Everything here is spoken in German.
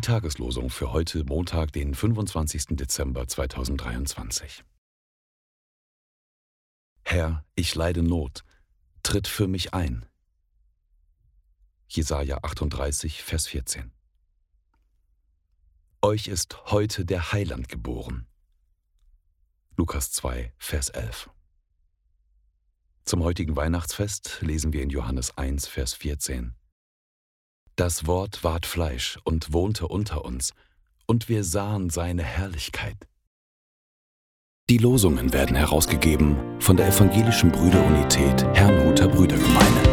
Tageslosung für heute, Montag, den 25. Dezember 2023. Herr, ich leide Not, tritt für mich ein. Jesaja 38, Vers 14. Euch ist heute der Heiland geboren. Lukas 2, Vers 11. Zum heutigen Weihnachtsfest lesen wir in Johannes 1, Vers 14. Das Wort ward Fleisch und wohnte unter uns, und wir sahen seine Herrlichkeit. Die Losungen werden herausgegeben von der Evangelischen Brüderunität Herrnhuter Brüdergemeine.